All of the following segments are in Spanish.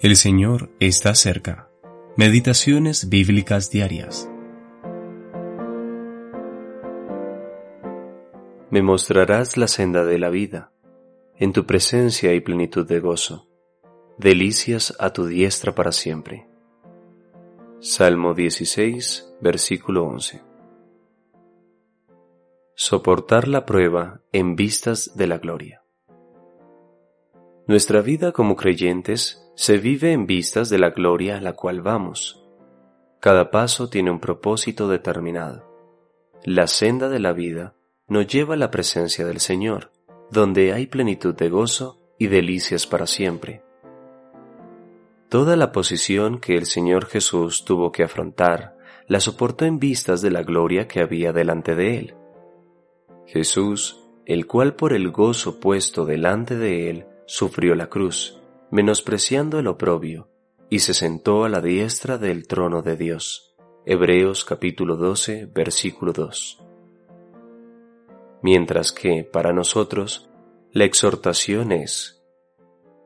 El Señor está cerca. Meditaciones bíblicas diarias. Me mostrarás la senda de la vida. En tu presencia hay plenitud de gozo. Delicias a tu diestra para siempre. Salmo 16, versículo 11. Soportar la prueba en vistas de la gloria. Nuestra vida como creyentes se vive en vistas de la gloria a la cual vamos. Cada paso tiene un propósito determinado. La senda de la vida nos lleva a la presencia del Señor, donde hay plenitud de gozo y delicias para siempre. Toda la posición que el Señor Jesús tuvo que afrontar la soportó en vistas de la gloria que había delante de él. Jesús, el cual por el gozo puesto delante de él sufrió la cruz, menospreciando el oprobio, y se sentó a la diestra del trono de Dios. Hebreos capítulo 12, versículo 2. Mientras que, para nosotros, la exhortación es,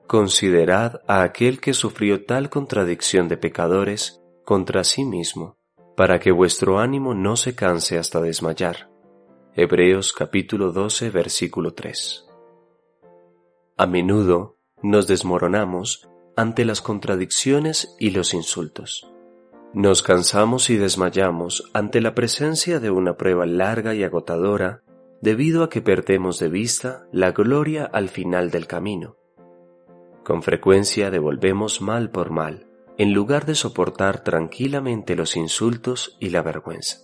Considerad a aquel que sufrió tal contradicción de pecadores contra sí mismo, para que vuestro ánimo no se canse hasta desmayar. Hebreos capítulo 12, versículo 3. A menudo nos desmoronamos ante las contradicciones y los insultos. Nos cansamos y desmayamos ante la presencia de una prueba larga y agotadora debido a que perdemos de vista la gloria al final del camino. Con frecuencia devolvemos mal por mal, en lugar de soportar tranquilamente los insultos y la vergüenza.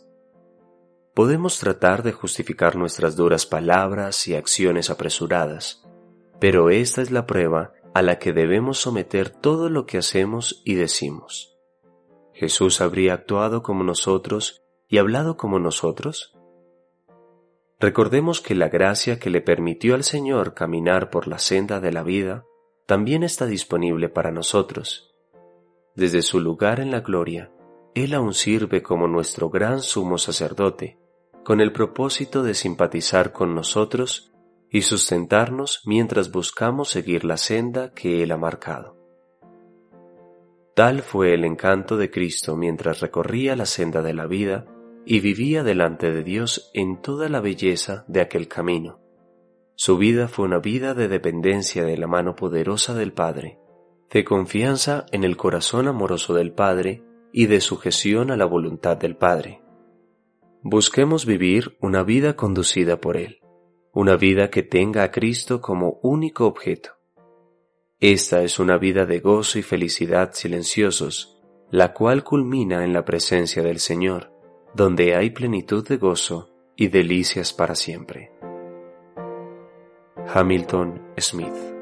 Podemos tratar de justificar nuestras duras palabras y acciones apresuradas, pero esta es la prueba a la que debemos someter todo lo que hacemos y decimos. ¿Jesús habría actuado como nosotros y hablado como nosotros? Recordemos que la gracia que le permitió al Señor caminar por la senda de la vida también está disponible para nosotros. Desde su lugar en la gloria, Él aún sirve como nuestro gran sumo sacerdote, con el propósito de simpatizar con nosotros y sustentarnos mientras buscamos seguir la senda que Él ha marcado. Tal fue el encanto de Cristo mientras recorría la senda de la vida y vivía delante de Dios en toda la belleza de aquel camino. Su vida fue una vida de dependencia de la mano poderosa del Padre, de confianza en el corazón amoroso del Padre y de sujeción a la voluntad del Padre. Busquemos vivir una vida conducida por Él una vida que tenga a Cristo como único objeto. Esta es una vida de gozo y felicidad silenciosos, la cual culmina en la presencia del Señor, donde hay plenitud de gozo y delicias para siempre. Hamilton Smith